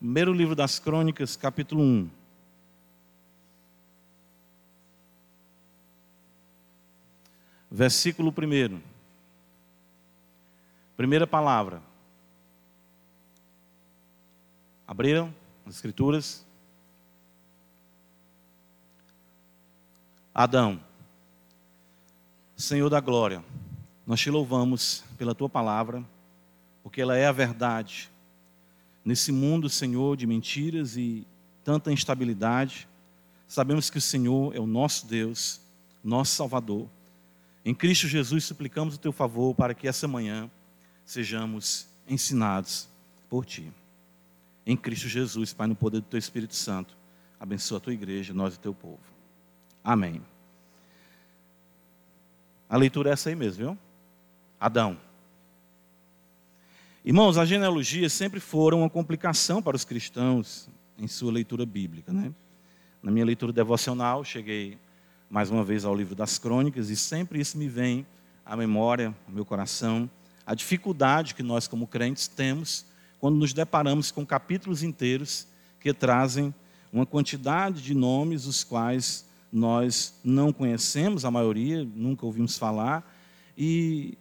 Primeiro livro das Crônicas, capítulo 1. Versículo 1. Primeira palavra. Abriram as Escrituras? Adão, Senhor da glória, nós te louvamos pela tua palavra, porque ela é a verdade. Nesse mundo, Senhor, de mentiras e tanta instabilidade, sabemos que o Senhor é o nosso Deus, nosso Salvador. Em Cristo Jesus suplicamos o teu favor para que essa manhã sejamos ensinados por ti. Em Cristo Jesus, Pai, no poder do teu Espírito Santo, abençoa a tua igreja, nós e o teu povo. Amém. A leitura é essa aí mesmo, viu? Adão. Irmãos, as genealogias sempre foram uma complicação para os cristãos em sua leitura bíblica. Né? Na minha leitura devocional, cheguei mais uma vez ao livro das crônicas e sempre isso me vem à memória, ao meu coração, a dificuldade que nós, como crentes, temos quando nos deparamos com capítulos inteiros que trazem uma quantidade de nomes, os quais nós não conhecemos, a maioria, nunca ouvimos falar, e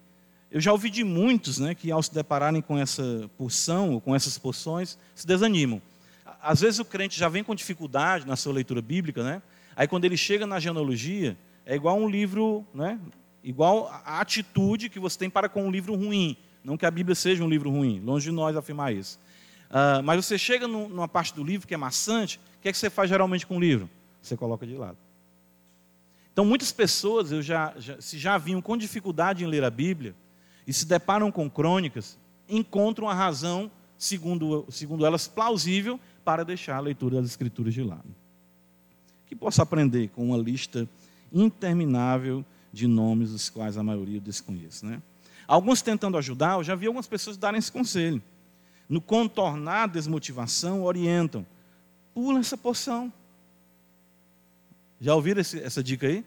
eu já ouvi de muitos né, que, ao se depararem com essa porção, ou com essas porções, se desanimam. Às vezes o crente já vem com dificuldade na sua leitura bíblica, né? aí quando ele chega na genealogia, é igual um livro, né? igual a atitude que você tem para com um livro ruim. Não que a Bíblia seja um livro ruim, longe de nós afirmar isso. Uh, mas você chega numa parte do livro que é maçante, o que é que você faz geralmente com o livro? Você coloca de lado. Então, muitas pessoas, eu já, já, se já vinham com dificuldade em ler a Bíblia e se deparam com crônicas, encontram a razão, segundo, segundo elas, plausível para deixar a leitura das Escrituras de lado. Que possa aprender com uma lista interminável de nomes, os quais a maioria desconhece. Né? Alguns tentando ajudar, eu já vi algumas pessoas darem esse conselho. No contornar a desmotivação, orientam. Pula essa porção. Já ouviram esse, essa dica aí?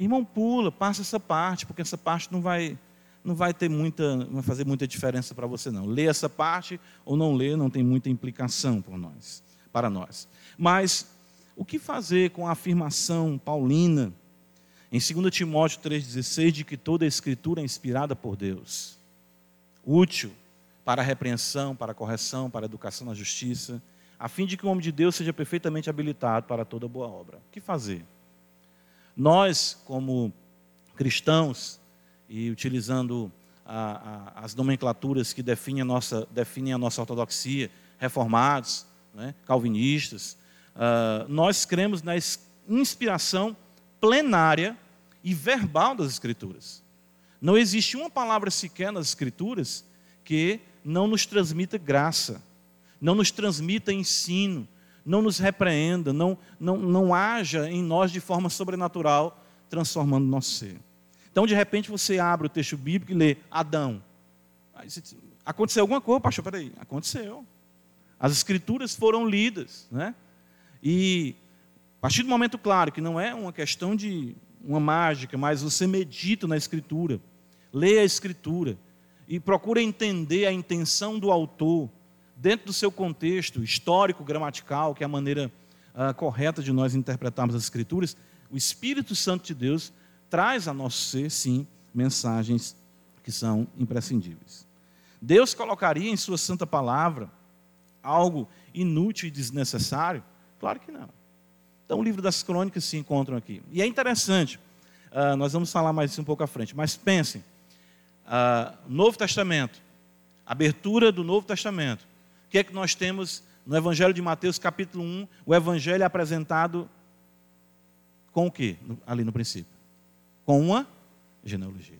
Irmão, pula, passa essa parte, porque essa parte não vai, não vai ter muita, não vai fazer muita diferença para você não. Lê essa parte ou não lê não tem muita implicação por nós, para nós. Mas o que fazer com a afirmação paulina em 2 Timóteo 3,16 de que toda a escritura é inspirada por Deus, útil para a repreensão, para a correção, para a educação na justiça, a fim de que o homem de Deus seja perfeitamente habilitado para toda boa obra. O que fazer? Nós, como cristãos, e utilizando a, a, as nomenclaturas que definem a nossa, definem a nossa ortodoxia, reformados, né, calvinistas, uh, nós cremos na inspiração plenária e verbal das Escrituras. Não existe uma palavra sequer nas Escrituras que não nos transmita graça, não nos transmita ensino, não nos repreenda, não, não, não haja em nós de forma sobrenatural, transformando nosso ser. Então, de repente, você abre o texto bíblico e lê Adão. aconteceu alguma coisa, pastor? Peraí, aconteceu. As escrituras foram lidas, né? E a partir do momento claro que não é uma questão de uma mágica, mas você medita na escritura, lê a escritura e procura entender a intenção do autor, dentro do seu contexto histórico, gramatical, que é a maneira uh, correta de nós interpretarmos as Escrituras, o Espírito Santo de Deus traz a nosso ser, sim, mensagens que são imprescindíveis. Deus colocaria em Sua Santa Palavra algo inútil e desnecessário? Claro que não. Então, o livro das crônicas se encontram aqui. E é interessante, uh, nós vamos falar mais um pouco à frente, mas pensem: uh, Novo Testamento, abertura do Novo Testamento, que é que nós temos no Evangelho de Mateus, capítulo 1, o Evangelho é apresentado com o que ali no princípio? Com uma genealogia.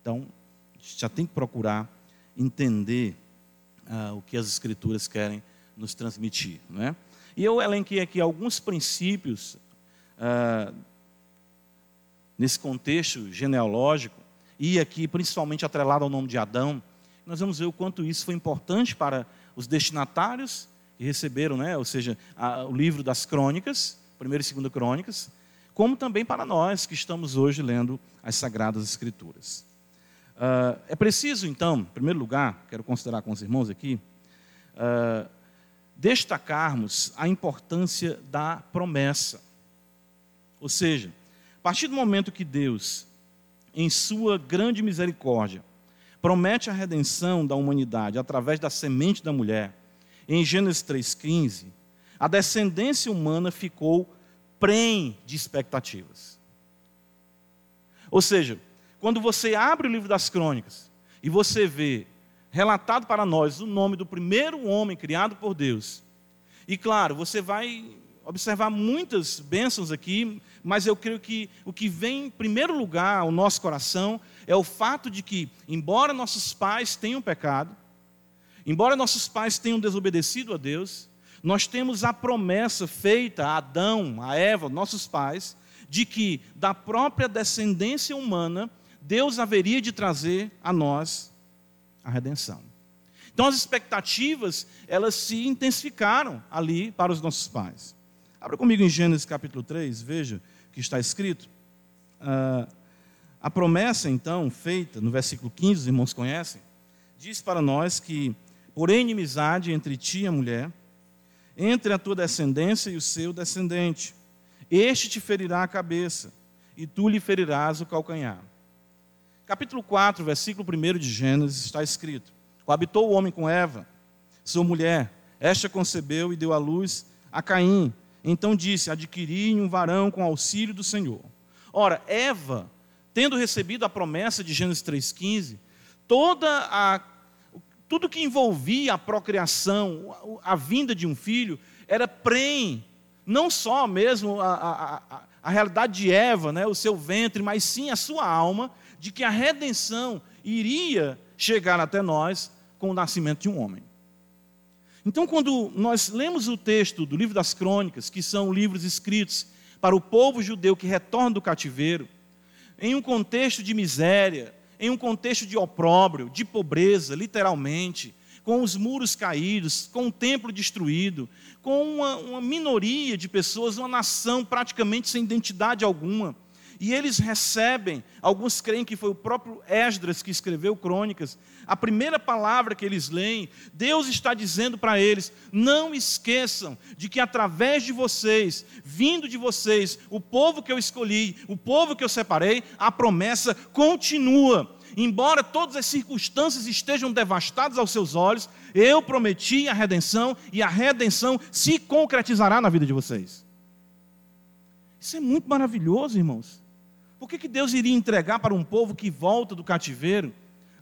Então, a gente já tem que procurar entender uh, o que as Escrituras querem nos transmitir. Não é? E eu elenquei aqui alguns princípios uh, nesse contexto genealógico, e aqui principalmente atrelado ao nome de Adão, nós vamos ver o quanto isso foi importante para os destinatários que receberam, né, ou seja, a, o livro das crônicas, primeira e segunda crônicas, como também para nós que estamos hoje lendo as Sagradas Escrituras. Uh, é preciso, então, em primeiro lugar, quero considerar com os irmãos aqui, uh, destacarmos a importância da promessa. Ou seja, a partir do momento que Deus, em sua grande misericórdia, promete a redenção da humanidade através da semente da mulher, em Gênesis 3,15, a descendência humana ficou prem de expectativas. Ou seja, quando você abre o livro das crônicas e você vê relatado para nós o nome do primeiro homem criado por Deus, e claro, você vai observar muitas bênçãos aqui, mas eu creio que o que vem em primeiro lugar ao nosso coração é o fato de que, embora nossos pais tenham pecado, embora nossos pais tenham desobedecido a Deus, nós temos a promessa feita a Adão, a Eva, nossos pais, de que da própria descendência humana, Deus haveria de trazer a nós a redenção. Então as expectativas, elas se intensificaram ali para os nossos pais. Abra comigo em Gênesis capítulo 3, veja o que está escrito. Ah, a promessa, então, feita no versículo 15, os irmãos conhecem, diz para nós que, por inimizade entre ti e a mulher, entre a tua descendência e o seu descendente. Este te ferirá a cabeça, e tu lhe ferirás o calcanhar. Capítulo 4, versículo 1 de Gênesis está escrito: Coabitou o homem com Eva, sua mulher, esta concebeu e deu à luz a Caim. Então disse: Adquiri um varão com auxílio do Senhor. Ora, Eva, tendo recebido a promessa de Gênesis 3,15, toda a tudo que envolvia a procriação, a, vinda de um filho, era prem, não só mesmo a, a, a, a realidade de Eva, né, o seu ventre, mas sim a sua alma, de que a redenção iria chegar até nós com o nascimento de um homem. Então, quando nós lemos o texto do livro das crônicas, que são livros escritos para o povo judeu que retorna do cativeiro, em um contexto de miséria, em um contexto de opróbrio, de pobreza, literalmente, com os muros caídos, com o templo destruído, com uma, uma minoria de pessoas, uma nação praticamente sem identidade alguma. E eles recebem, alguns creem que foi o próprio Esdras que escreveu crônicas, a primeira palavra que eles leem, Deus está dizendo para eles: não esqueçam de que através de vocês, vindo de vocês, o povo que eu escolhi, o povo que eu separei, a promessa continua. Embora todas as circunstâncias estejam devastadas aos seus olhos, eu prometi a redenção e a redenção se concretizará na vida de vocês. Isso é muito maravilhoso, irmãos. Por que, que Deus iria entregar para um povo que volta do cativeiro?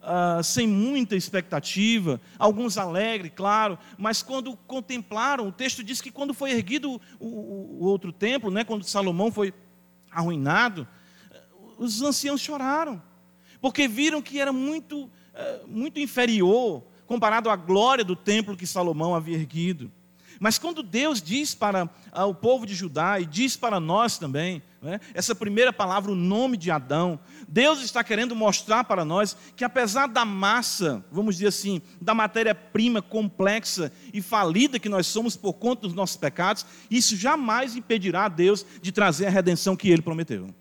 Uh, sem muita expectativa, alguns alegres, claro, mas quando contemplaram, o texto diz que quando foi erguido o, o, o outro templo, né, quando Salomão foi arruinado, os anciãos choraram, porque viram que era muito, uh, muito inferior comparado à glória do templo que Salomão havia erguido. Mas quando Deus diz para uh, o povo de Judá e diz para nós também, né? Essa primeira palavra, o nome de Adão, Deus está querendo mostrar para nós que, apesar da massa, vamos dizer assim, da matéria-prima complexa e falida que nós somos por conta dos nossos pecados, isso jamais impedirá a Deus de trazer a redenção que Ele prometeu.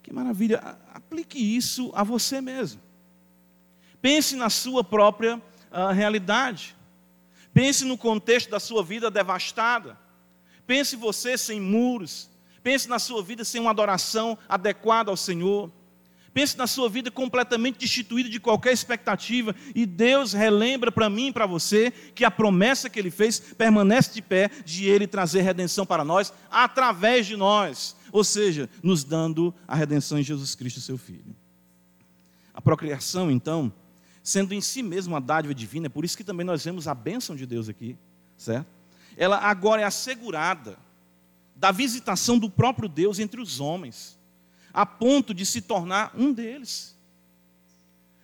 Que maravilha! Aplique isso a você mesmo. Pense na sua própria uh, realidade. Pense no contexto da sua vida devastada. Pense você sem muros, Pense na sua vida sem uma adoração adequada ao Senhor. Pense na sua vida completamente destituída de qualquer expectativa. E Deus relembra para mim e para você que a promessa que Ele fez permanece de pé, de Ele trazer redenção para nós, através de nós. Ou seja, nos dando a redenção em Jesus Cristo, seu Filho. A procriação, então, sendo em si mesma uma dádiva divina, é por isso que também nós vemos a bênção de Deus aqui, certo? Ela agora é assegurada da visitação do próprio Deus entre os homens, a ponto de se tornar um deles.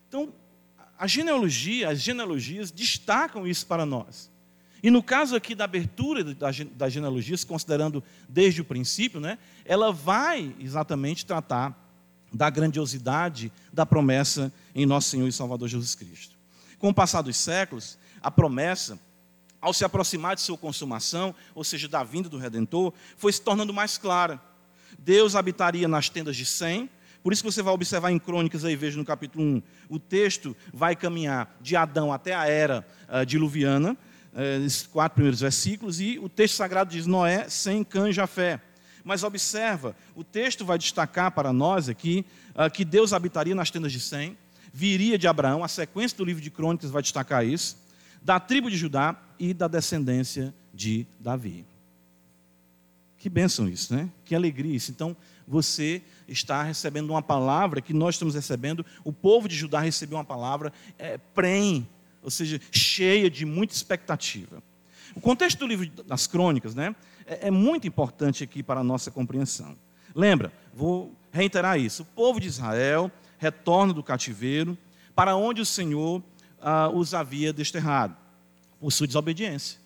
Então, a genealogia, as genealogias destacam isso para nós. E no caso aqui da abertura das genealogias, considerando desde o princípio, né, ela vai exatamente tratar da grandiosidade da promessa em nosso Senhor e Salvador Jesus Cristo. Com o passar dos séculos, a promessa ao se aproximar de sua consumação, ou seja, da vinda do Redentor, foi se tornando mais clara. Deus habitaria nas tendas de Sem, por isso que você vai observar em Crônicas aí, veja no capítulo 1, o texto vai caminhar de Adão até a era uh, diluviana, é, esses quatro primeiros versículos, e o texto sagrado diz: Noé sem cã Jafé. Mas observa, o texto vai destacar para nós aqui uh, que Deus habitaria nas tendas de Sem, viria de Abraão, a sequência do livro de Crônicas vai destacar isso, da tribo de Judá e da descendência de Davi. Que bênção isso, né? Que alegria isso. Então, você está recebendo uma palavra que nós estamos recebendo, o povo de Judá recebeu uma palavra é, ou seja, cheia de muita expectativa. O contexto do livro das crônicas né, é, é muito importante aqui para a nossa compreensão. Lembra, vou reiterar isso: o povo de Israel retorna do cativeiro para onde o Senhor ah, os havia desterrado, por sua desobediência.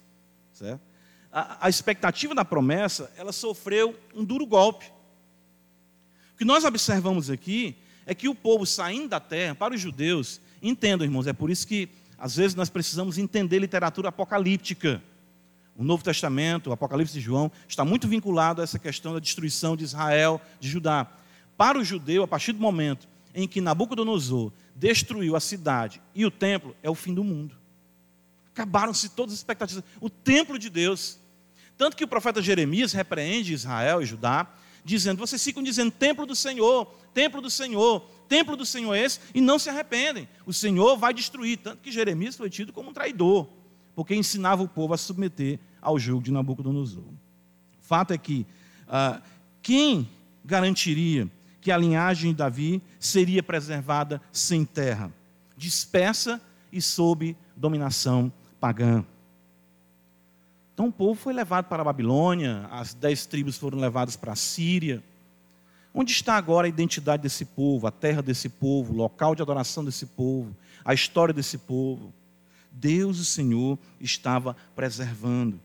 Certo? A, a expectativa da promessa, ela sofreu um duro golpe. O que nós observamos aqui é que o povo saindo da terra, para os judeus, entendam, irmãos, é por isso que às vezes nós precisamos entender literatura apocalíptica. O Novo Testamento, o Apocalipse de João, está muito vinculado a essa questão da destruição de Israel, de Judá. Para o judeu, a partir do momento em que Nabucodonosor destruiu a cidade e o templo, é o fim do mundo. Acabaram-se todas as expectativas. O templo de Deus. Tanto que o profeta Jeremias repreende Israel e Judá, dizendo: vocês ficam dizendo templo do Senhor, templo do Senhor, templo do Senhor é esse, e não se arrependem. O Senhor vai destruir. Tanto que Jeremias foi tido como um traidor, porque ensinava o povo a submeter ao jugo de Nabucodonosor. O fato é que ah, quem garantiria que a linhagem de Davi seria preservada sem terra, dispersa e sob dominação pagã? Então o povo foi levado para a Babilônia, as dez tribos foram levadas para a Síria. Onde está agora a identidade desse povo, a terra desse povo, o local de adoração desse povo, a história desse povo? Deus, o Senhor, estava preservando.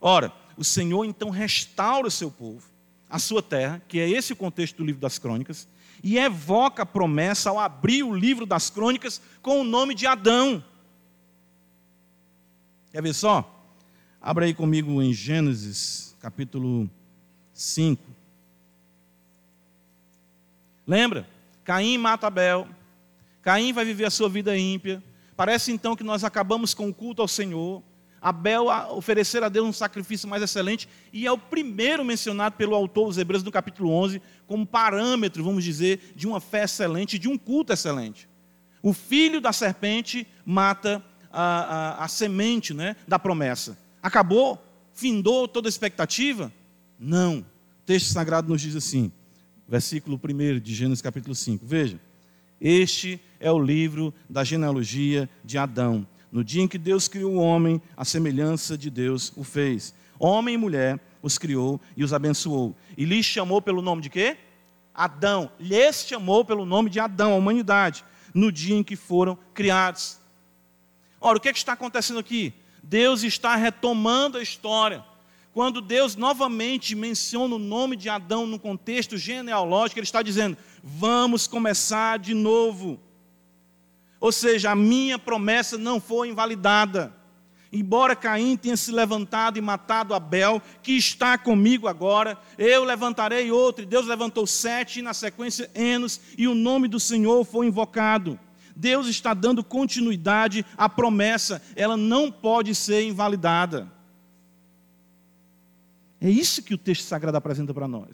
Ora, o Senhor então restaura o seu povo, a sua terra, que é esse o contexto do livro das crônicas, e evoca a promessa ao abrir o livro das crônicas com o nome de Adão. Quer ver só? Abra aí comigo em Gênesis, capítulo 5. Lembra? Caim mata Abel. Caim vai viver a sua vida ímpia. Parece então que nós acabamos com o culto ao Senhor. Abel oferecer a Deus um sacrifício mais excelente e é o primeiro mencionado pelo autor dos Hebreus no capítulo 11 como parâmetro, vamos dizer, de uma fé excelente, de um culto excelente. O filho da serpente mata a, a, a semente né, da promessa. Acabou? Findou toda a expectativa? Não. O texto sagrado nos diz assim, versículo 1 de Gênesis capítulo 5. Veja, este é o livro da genealogia de Adão no dia em que Deus criou o homem, a semelhança de Deus o fez. Homem e mulher os criou e os abençoou. E lhes chamou pelo nome de quê? Adão. Lhes chamou pelo nome de Adão, a humanidade, no dia em que foram criados. Ora, o que, é que está acontecendo aqui? Deus está retomando a história. Quando Deus novamente menciona o nome de Adão no contexto genealógico, Ele está dizendo: vamos começar de novo. Ou seja, a minha promessa não foi invalidada. Embora Caim tenha se levantado e matado Abel, que está comigo agora, eu levantarei outro. E Deus levantou sete, e na sequência Enos, e o nome do Senhor foi invocado. Deus está dando continuidade à promessa, ela não pode ser invalidada. É isso que o texto sagrado apresenta para nós.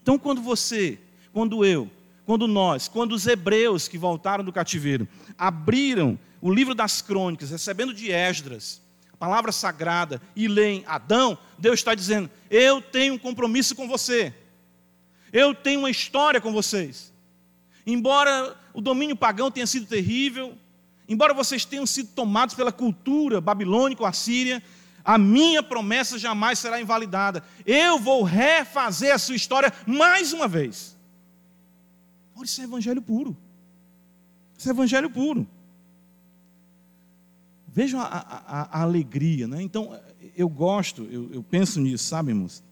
Então, quando você, quando eu, quando nós, quando os hebreus que voltaram do cativeiro, abriram o livro das crônicas, recebendo de Esdras, a palavra sagrada, e leem Adão, Deus está dizendo: Eu tenho um compromisso com você, eu tenho uma história com vocês. Embora o domínio pagão tenha sido terrível, embora vocês tenham sido tomados pela cultura babilônica ou assíria, a minha promessa jamais será invalidada. Eu vou refazer a sua história mais uma vez. Ora, isso é evangelho puro. Isso é evangelho puro. Vejam a, a, a alegria, né? Então, eu gosto, eu, eu penso nisso, sabe, irmãos?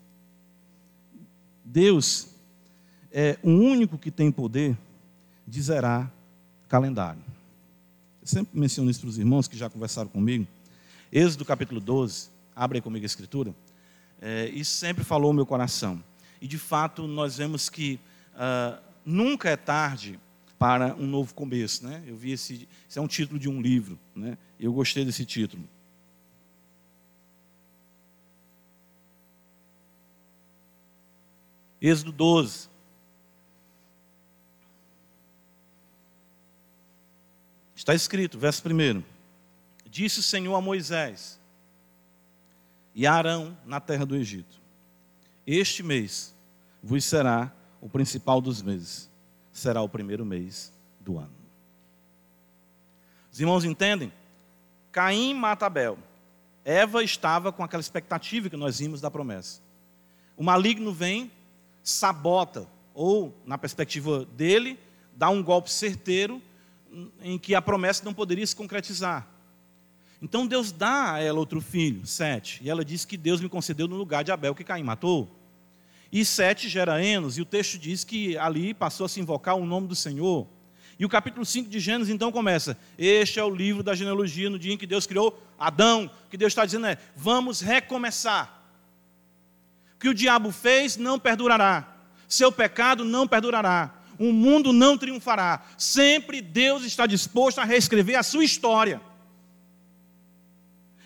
Deus é o único que tem poder de zerar calendário. Eu sempre menciono isso para os irmãos que já conversaram comigo. Êxodo capítulo 12, abre comigo a escritura. É, isso sempre falou o meu coração. E de fato, nós vemos que uh, nunca é tarde para um novo começo. Né? Eu vi esse, esse é um título de um livro, né? eu gostei desse título. Êxodo 12. Está escrito, verso 1. Disse o Senhor a Moisés e a Arão na terra do Egito: Este mês vos será o principal dos meses, será o primeiro mês do ano. Os irmãos entendem? Caim mata Abel. Eva estava com aquela expectativa que nós vimos da promessa. O maligno vem, sabota, ou, na perspectiva dele, dá um golpe certeiro em que a promessa não poderia se concretizar. Então Deus dá a ela outro filho, Sete, e ela diz que Deus me concedeu no lugar de Abel que Caim matou. E Sete gera Enos, e o texto diz que ali passou a se invocar o nome do Senhor. E o capítulo 5 de Gênesis então começa: Este é o livro da genealogia no dia em que Deus criou Adão. O que Deus está dizendo é: vamos recomeçar. O que o diabo fez não perdurará, seu pecado não perdurará, o mundo não triunfará. Sempre Deus está disposto a reescrever a sua história.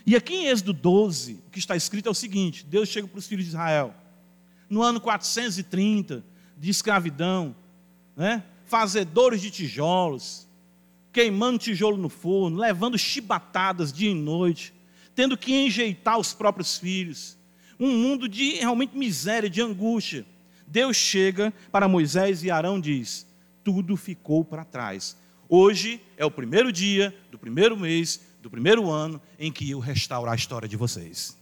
E aqui em Êxodo 12, o que está escrito é o seguinte: Deus chega para os filhos de Israel, no ano 430 de escravidão, né? fazedores de tijolos, queimando tijolo no forno, levando chibatadas dia e noite, tendo que enjeitar os próprios filhos. Um mundo de realmente miséria, de angústia. Deus chega para Moisés e Arão diz: tudo ficou para trás. Hoje é o primeiro dia do primeiro mês do primeiro ano em que eu restaurar a história de vocês.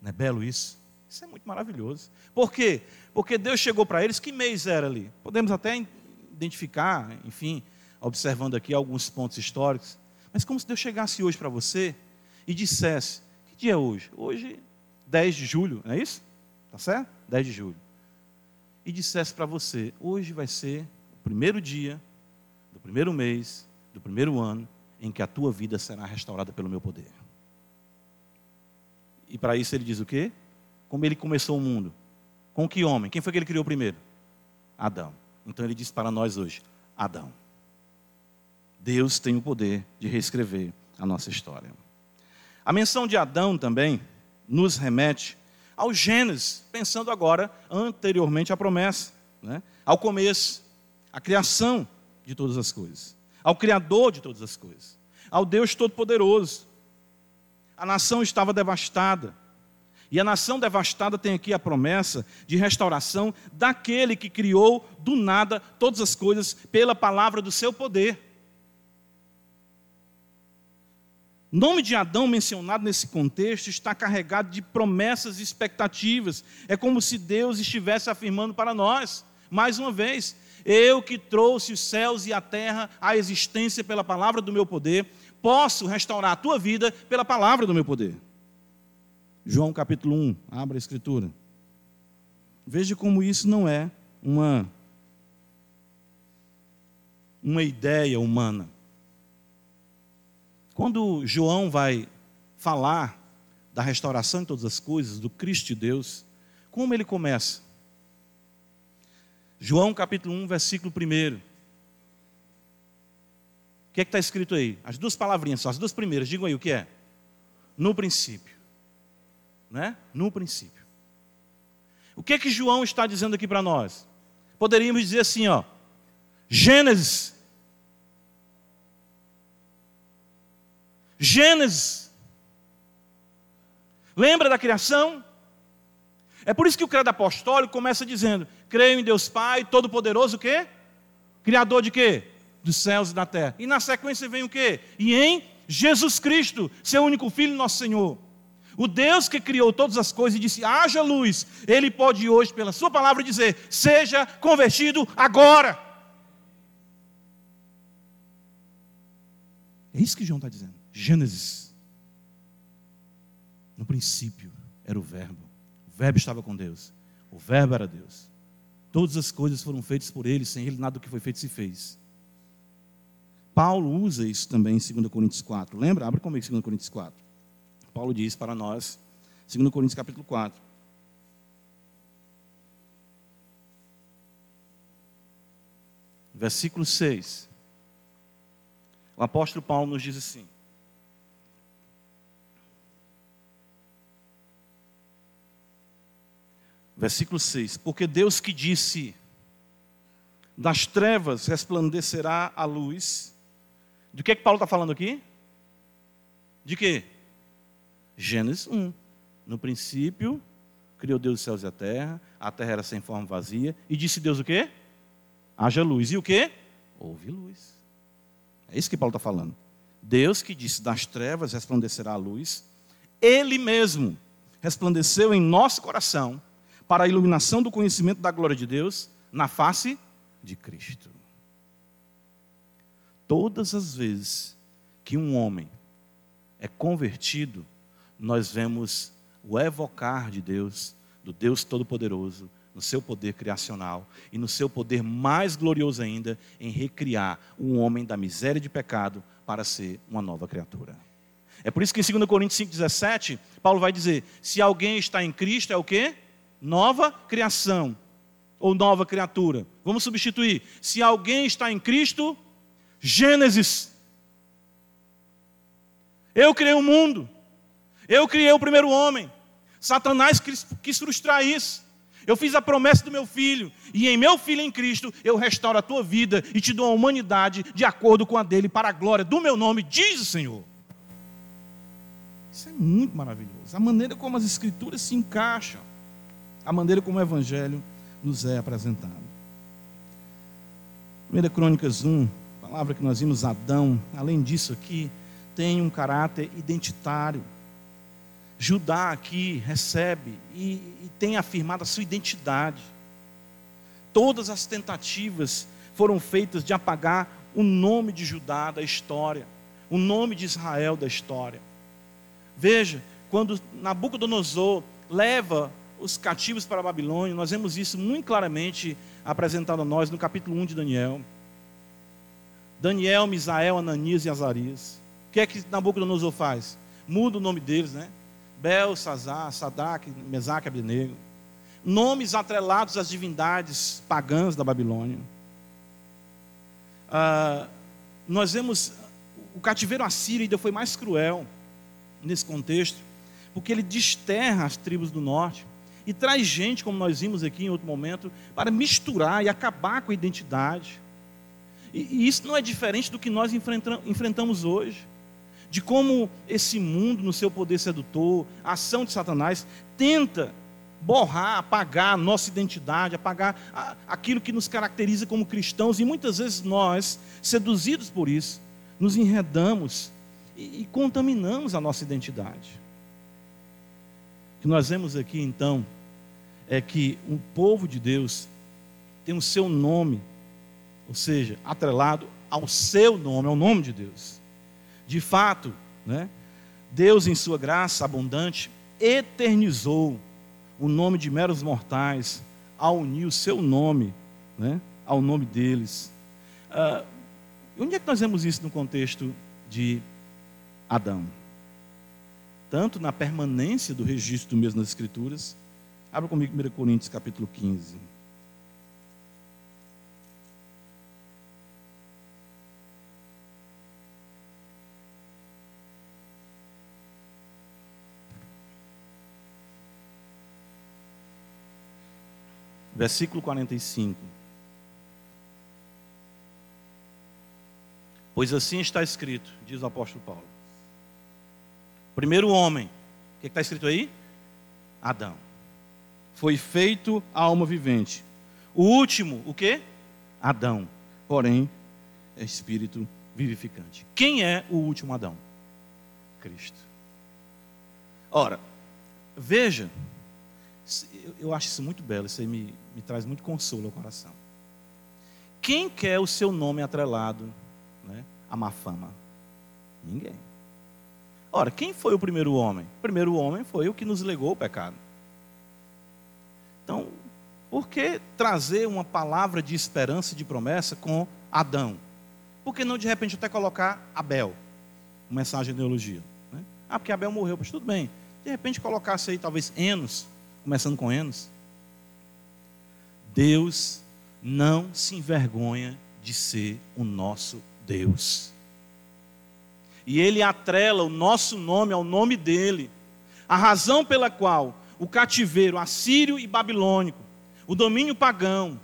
Não é belo isso? Isso é muito maravilhoso. Por quê? Porque Deus chegou para eles, que mês era ali? Podemos até identificar, enfim, observando aqui alguns pontos históricos. Mas como se Deus chegasse hoje para você e dissesse: Que dia é hoje? Hoje, 10 de julho, não é isso? Tá certo? 10 de julho. E dissesse para você: Hoje vai ser o primeiro dia do primeiro mês do primeiro ano em que a tua vida será restaurada pelo meu poder. E para isso ele diz o quê? Como ele começou o mundo. Com que homem? Quem foi que ele criou primeiro? Adão. Então ele diz para nós hoje: Adão. Deus tem o poder de reescrever a nossa história. A menção de Adão também nos remete ao Gênesis, pensando agora anteriormente à promessa, né? ao começo, à criação de todas as coisas, ao Criador de todas as coisas, ao Deus Todo-Poderoso. A nação estava devastada, e a nação devastada tem aqui a promessa de restauração daquele que criou do nada todas as coisas pela palavra do seu poder. O nome de Adão mencionado nesse contexto está carregado de promessas e expectativas. É como se Deus estivesse afirmando para nós, mais uma vez, eu que trouxe os céus e a terra à existência pela palavra do meu poder, posso restaurar a tua vida pela palavra do meu poder. João capítulo 1, abra a escritura. Veja como isso não é uma, uma ideia humana. Quando João vai falar da restauração de todas as coisas, do Cristo de Deus, como ele começa? João capítulo 1, versículo 1. O que é que está escrito aí? As duas palavrinhas só, as duas primeiras, digam aí o que é. No princípio né? no princípio. O que é que João está dizendo aqui para nós? Poderíamos dizer assim, ó, Gênesis. Gênesis. Lembra da criação? É por isso que o credo apostólico começa dizendo: creio em Deus Pai, Todo-Poderoso, o quê? Criador de quê? Dos céus e da terra. E na sequência vem o quê? E em Jesus Cristo, seu único Filho, nosso Senhor. O Deus que criou todas as coisas e disse: haja luz, Ele pode hoje, pela Sua palavra, dizer: seja convertido agora. É isso que João está dizendo. Gênesis. No princípio era o Verbo. O Verbo estava com Deus. O Verbo era Deus. Todas as coisas foram feitas por Ele, sem Ele nada do que foi feito se fez. Paulo usa isso também em 2 Coríntios 4. Lembra? Abre comigo 2 Coríntios 4. Paulo diz para nós, 2 Coríntios capítulo 4. Versículo 6. O apóstolo Paulo nos diz assim: Versículo 6: Porque Deus que disse: Das trevas resplandecerá a luz. Do que é que Paulo está falando aqui? De quê? Gênesis 1. No princípio, criou Deus os céus e a terra, a terra era sem forma vazia, e disse Deus o quê? Haja luz. E o quê? Houve luz. É isso que Paulo está falando. Deus que disse: Das trevas resplandecerá a luz, Ele mesmo resplandeceu em nosso coração para a iluminação do conhecimento da glória de Deus na face de Cristo. Todas as vezes que um homem é convertido, nós vemos o evocar de Deus, do Deus Todo-Poderoso, no seu poder criacional e no seu poder mais glorioso ainda em recriar um homem da miséria de pecado para ser uma nova criatura. É por isso que em 2 Coríntios 5,17, Paulo vai dizer: se alguém está em Cristo, é o quê? Nova criação. Ou nova criatura. Vamos substituir. Se alguém está em Cristo, Gênesis. Eu criei o mundo. Eu criei o primeiro homem. Satanás quis frustrar isso. Eu fiz a promessa do meu filho, e em meu filho em Cristo eu restauro a tua vida e te dou a humanidade de acordo com a dele, para a glória do meu nome, diz o Senhor. Isso é muito maravilhoso. A maneira como as Escrituras se encaixam, a maneira como o Evangelho nos é apresentado. 1 Crônicas 1, palavra que nós vimos, Adão, além disso aqui, tem um caráter identitário. Judá aqui recebe e, e tem afirmado a sua identidade. Todas as tentativas foram feitas de apagar o nome de Judá da história, o nome de Israel da história. Veja, quando Nabucodonosor leva os cativos para a Babilônia, nós vemos isso muito claramente apresentado a nós no capítulo 1 de Daniel. Daniel, Misael, Ananias e Azarias. O que é que Nabucodonosor faz? Muda o nome deles, né? Bel, Sazá, Sadak, Mesaque, Abdenego. Nomes atrelados às divindades pagãs da Babilônia. Ah, nós vemos o cativeiro assírio ainda foi mais cruel nesse contexto, porque ele desterra as tribos do norte e traz gente, como nós vimos aqui em outro momento, para misturar e acabar com a identidade. E, e isso não é diferente do que nós enfrentamos hoje de como esse mundo, no seu poder sedutor, a ação de Satanás, tenta borrar, apagar a nossa identidade, apagar a, aquilo que nos caracteriza como cristãos, e muitas vezes nós, seduzidos por isso, nos enredamos e, e contaminamos a nossa identidade. O que nós vemos aqui então é que o povo de Deus tem o seu nome, ou seja, atrelado ao seu nome, ao nome de Deus. De fato, né, Deus, em sua graça abundante, eternizou o nome de meros mortais ao unir o seu nome né, ao nome deles. Ah, onde é que nós vemos isso no contexto de Adão? Tanto na permanência do registro mesmo nas Escrituras. Abra comigo 1 Coríntios capítulo 15. versículo 45. Pois assim está escrito, diz o apóstolo Paulo. Primeiro homem, o que está escrito aí? Adão. Foi feito alma vivente. O último, o que? Adão. Porém, é espírito vivificante. Quem é o último Adão? Cristo. Ora, veja eu acho isso muito belo, isso aí me, me traz muito consolo ao coração. Quem quer o seu nome atrelado né, a má fama? Ninguém. Ora, quem foi o primeiro homem? O primeiro homem foi o que nos legou o pecado. Por que trazer uma palavra de esperança e de promessa com Adão? Por que não de repente até colocar Abel? Uma mensagem de neologia. Né? Ah, porque Abel morreu, mas tudo bem. De repente colocasse aí talvez Enos, começando com Enos. Deus não se envergonha de ser o nosso Deus. E Ele atrela o nosso nome ao nome dele. A razão pela qual o cativeiro assírio e babilônico, o domínio pagão,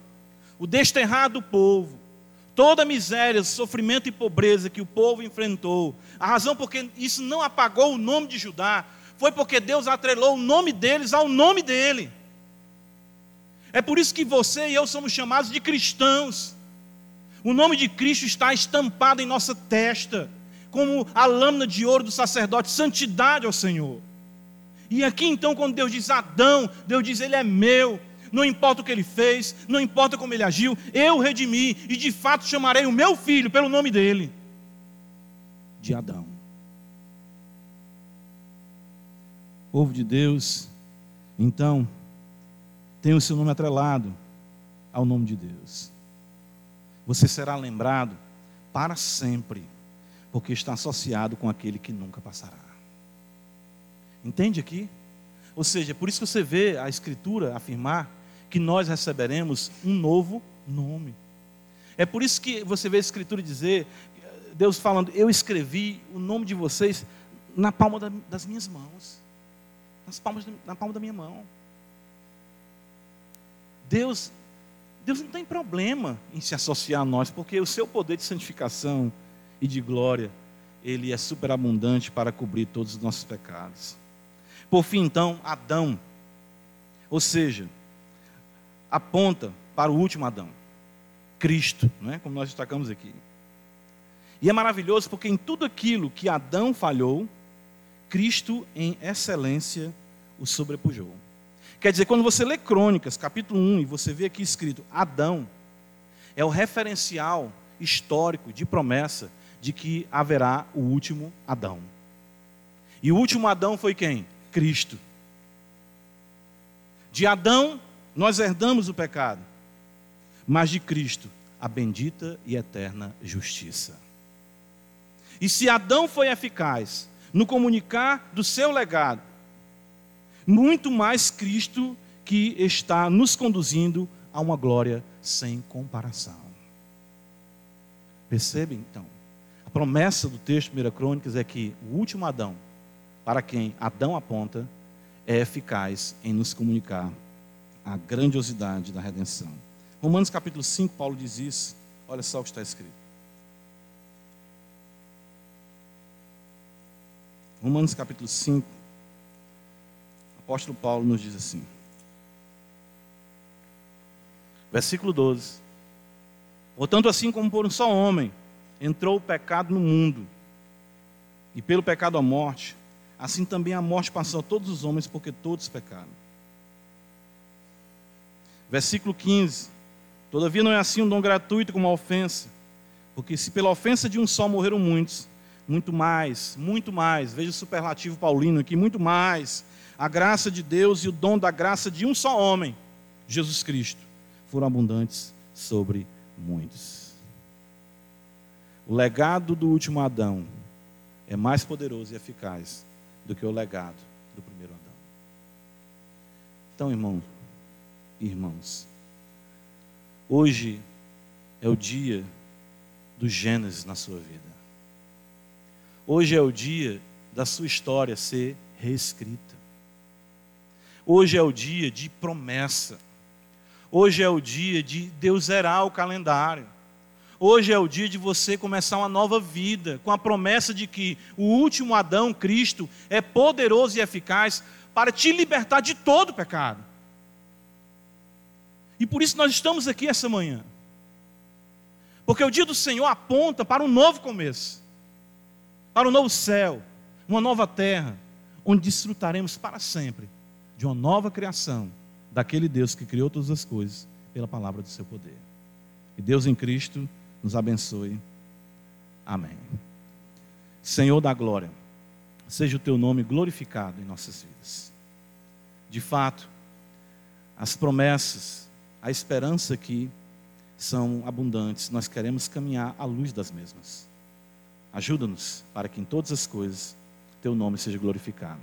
o desterrado do povo, toda a miséria, sofrimento e pobreza que o povo enfrentou, a razão porque isso não apagou o nome de Judá, foi porque Deus atrelou o nome deles ao nome dele. É por isso que você e eu somos chamados de cristãos. O nome de Cristo está estampado em nossa testa, como a lâmina de ouro do sacerdote, santidade ao Senhor. E aqui então, quando Deus diz Adão, Deus diz: Ele é meu, não importa o que ele fez, não importa como ele agiu, eu redimi e de fato chamarei o meu filho pelo nome dele, de Adão. Povo de Deus, então, tem o seu nome atrelado ao nome de Deus. Você será lembrado para sempre, porque está associado com aquele que nunca passará. Entende aqui? Ou seja, por isso que você vê a Escritura afirmar que nós receberemos um novo nome. É por isso que você vê a Escritura dizer, Deus falando, eu escrevi o nome de vocês na palma das minhas mãos. Nas palmas, na palma da minha mão. Deus, Deus não tem problema em se associar a nós, porque o seu poder de santificação e de glória, ele é superabundante para cobrir todos os nossos pecados. Por fim, então, Adão, ou seja, aponta para o último Adão, Cristo, não é? como nós destacamos aqui. E é maravilhoso porque em tudo aquilo que Adão falhou, Cristo em excelência o sobrepujou. Quer dizer, quando você lê Crônicas, capítulo 1, e você vê aqui escrito Adão, é o referencial histórico de promessa de que haverá o último Adão. E o último Adão foi quem? Cristo. De Adão, nós herdamos o pecado, mas de Cristo, a bendita e eterna justiça. E se Adão foi eficaz no comunicar do seu legado, muito mais Cristo que está nos conduzindo a uma glória sem comparação. Percebem então? A promessa do texto de 1 Crônicas é que o último Adão, para quem Adão aponta, é eficaz em nos comunicar a grandiosidade da redenção. Romanos capítulo 5, Paulo diz isso. Olha só o que está escrito. Romanos capítulo 5, apóstolo Paulo nos diz assim. Versículo 12. Portanto, assim como por um só homem entrou o pecado no mundo, e pelo pecado a morte, assim também a morte passou a todos os homens, porque todos pecaram. Versículo 15. Todavia não é assim um dom gratuito como a ofensa, porque se pela ofensa de um só morreram muitos, muito mais, muito mais, veja o superlativo paulino aqui, muito mais a graça de Deus e o dom da graça de um só homem, Jesus Cristo, foram abundantes sobre muitos. O legado do último Adão é mais poderoso e eficaz do que o legado do primeiro Adão. Então, irmão irmãos, hoje é o dia do Gênesis na sua vida. Hoje é o dia da sua história ser reescrita. Hoje é o dia de promessa. Hoje é o dia de Deus zerar o calendário. Hoje é o dia de você começar uma nova vida, com a promessa de que o último Adão, Cristo, é poderoso e eficaz para te libertar de todo pecado. E por isso nós estamos aqui essa manhã. Porque o dia do Senhor aponta para um novo começo, para um novo céu, uma nova terra, onde desfrutaremos para sempre de uma nova criação daquele Deus que criou todas as coisas pela palavra do seu poder. E Deus em Cristo nos abençoe. Amém. Senhor da glória, seja o teu nome glorificado em nossas vidas. De fato, as promessas, a esperança aqui são abundantes. Nós queremos caminhar à luz das mesmas. Ajuda-nos para que em todas as coisas teu nome seja glorificado.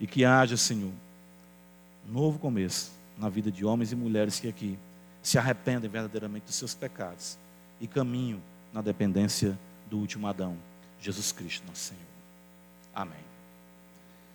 E que haja, Senhor, novo começo na vida de homens e mulheres que aqui se arrependem verdadeiramente dos seus pecados e caminham na dependência do último Adão, Jesus Cristo, nosso Senhor. Amém.